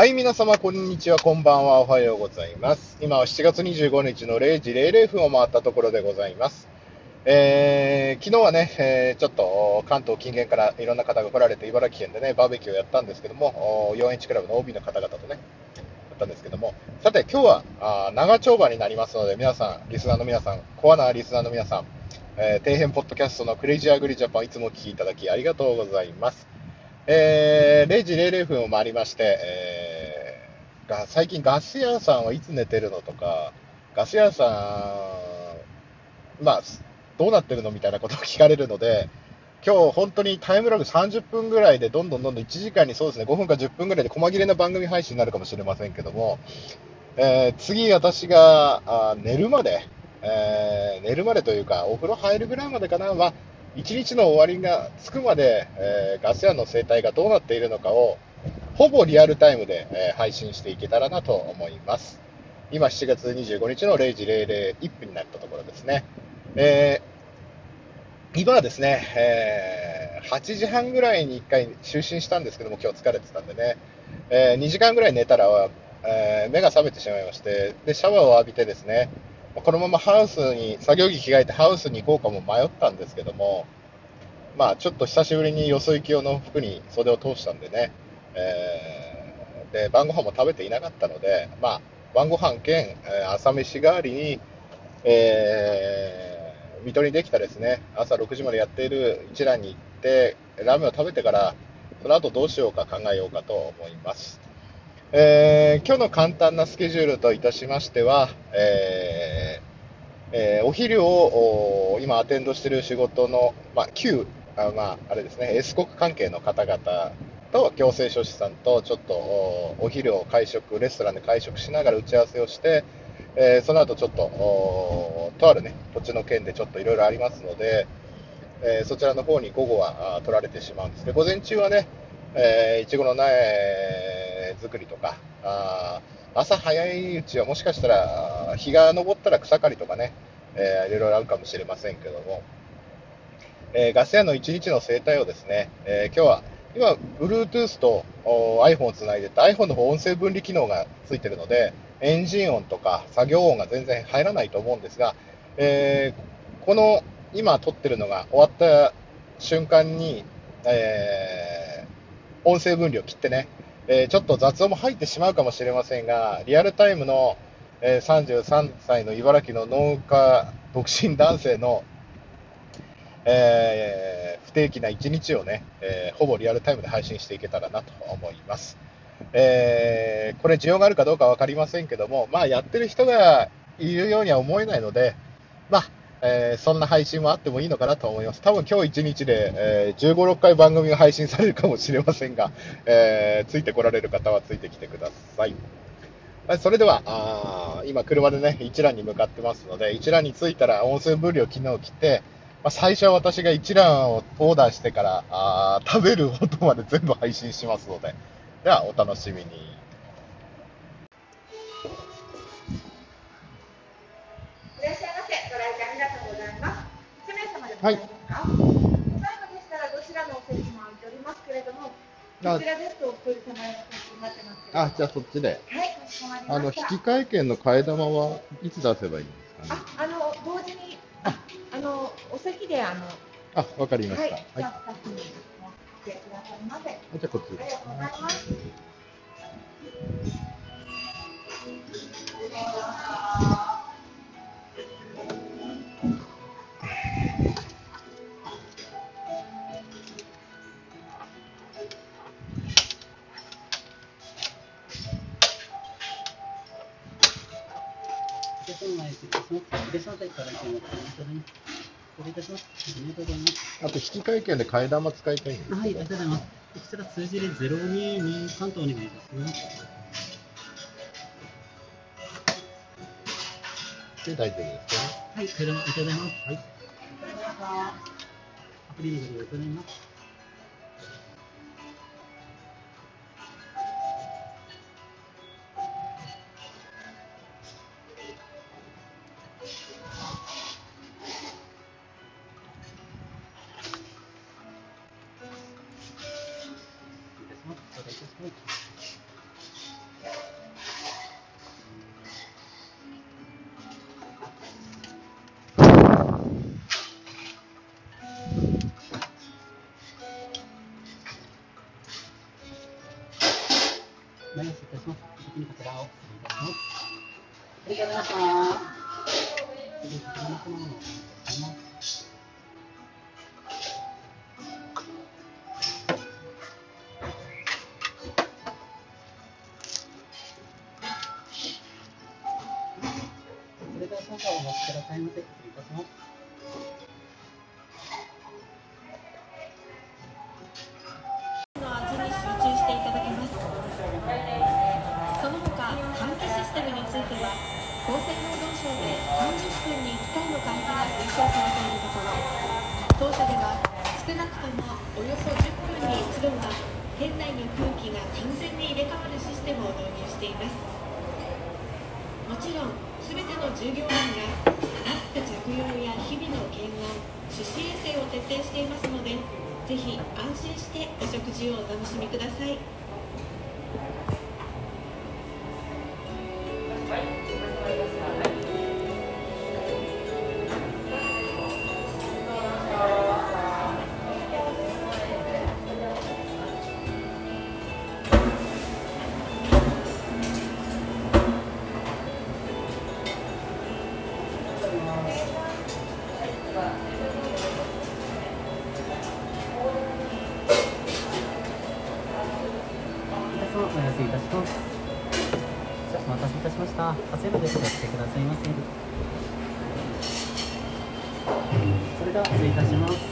はい、皆様、こんにちは、こんばんは、おはようございます。今は7月25日の0時00分を回ったところでございます。えー、昨日はね、えーちょっと関東近県からいろんな方が来られて、茨城県でね、バーベキューをやったんですけども、4H クラブの OB の方々とね、やったんですけども、さて、今日はあ長丁場になりますので、皆さん、リスナーの皆さん、コアなリスナーの皆さん、えー底辺ポッドキャストのクレイジーアグリジャパン、いつもお聞きいただきありがとうございます。えー0時00分を回りまして、えーが最近ガス屋さんはいつ寝てるのとか、ガス屋さん、まあ、どうなってるのみたいなことを聞かれるので、今日本当にタイムラグ30分ぐらいで、どんどんどんどん1時間にそうですね、5分か10分ぐらいで細切れな番組配信になるかもしれませんけども、えー次私があ寝るまで、えー寝るまでというか、お風呂入るぐらいまでかな、まあ、一日の終わりがつくまで、えーガス屋の生態がどうなっているのかを、ほぼリアルタイムで、えー配信していけたらなと思います。今7月25日の0時001分になったところですね。えー今はですね、えー8時半ぐらいに1回就寝したんですけども、今日疲れてたんでね、え2時間ぐらい寝たら、えー目が覚めてしまいまして、で、シャワーを浴びてですね、このままハウスに、作業着着替えてハウスに行こうかも迷ったんですけども、まあ、ちょっと久しぶりによそ行き用の服に袖を通したんでね、えーで、晩ご飯も食べていなかったので、まあ、晩ご飯兼、えー朝飯代わりに、えー水戸にできたですね、朝6時までやっている一蘭に行って、ラーメンを食べてから、その後どうしようか考えようかと思います。えー今日の簡単なスケジュールといたしましては、えーえーお昼をお今アテンドしている仕事の、まあ、旧あ、まあ、あれですね、エス国関係の方々と行政書士さんとちょっとお昼を会食、レストランで会食しながら打ち合わせをして、えーその後ちょっととあるね、土地の件でちょっといろいろありますので、えーそちらの方に午後は取られてしまうんです。けど、午前中はね、えーいちごの苗作りとか、あ朝早いうちはもしかしたら日が昇ったら草刈りとかね、えーいろいろあるかもしれませんけども、えーガス屋の一日の生態をですね、えー今日は今、Bluetooth と iPhone をつないでて iPhone の方音声分離機能がついてるので、エンジン音とか作業音が全然入らないと思うんですが、えーこの今撮ってるのが終わった瞬間に、えー音声分離を切ってね、えーちょっと雑音も入ってしまうかもしれませんが、リアルタイムの、え33歳の茨城の農家独身男性の、えー不定期な一日をね、えーほぼリアルタイムで配信していけたらなと思います。えーこれ需要があるかどうか分かりませんけども、まあ、やってる人がいるようには思えないので、まあ、えーそんな配信もあってもいいのかなと思います。多分今日一日で、えー15、6回番組が配信されるかもしれませんが、えーついてこられる方はついてきてください。はいそれでは、あ今車でね、一覧に向かってますので、一覧に着いたら音声分量機能を切って、まあ、最初は私が一覧をオーダーしてから、あー食べる音まで全部配信しますので、ではお楽しみに。いらっしゃいませ。ご来店ありがとうございます。1名様でごはいざいますか、最後でしたらどちらのお席も空いておりますけれども、あこちらですとお一人様になってますけれども。あ、じゃあそっちで。はい、あの。引換券の替え玉はいつ出せばいいんですかね？あ、で、あの、あ、わかりまはい、した。じはい。ゃあ、スタッフに持ってくださいませ。あじゃあこっちりがとうございます。らっお待ちいいたします。ありがとうございます。あと、引換券で替え玉使いたいんです。はい、ありがとうございます。こちら数字で022関東お願いいたします。で大丈夫ですか？ね。はい、ありがとうございます。はい。アプリのご利用います。Bueno, si te subo, si te tienes que esperar, si ステムを導入しています。もちろん全ての従業員がマスク着用や日々の検温手指衛生を徹底していますのでぜひ安心してお食事をお楽しみください。おやすみいたします。じゃあお待たせいたしました。熱いのでお気をつけくださいませ。それでは失礼いたします。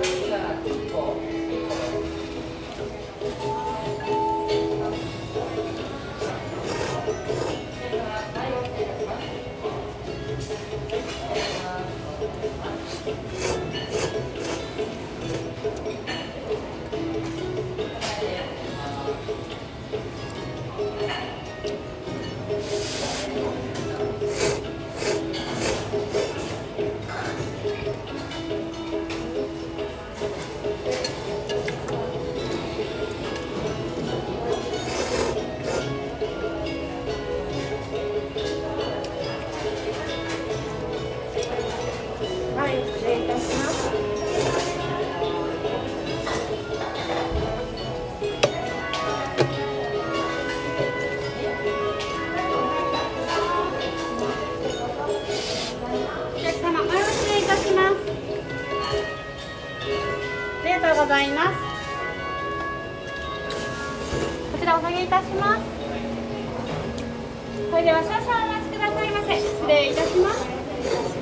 じゃあ、ちらお下げいたします。それでは少々お待ちくださいませ。失礼いたします。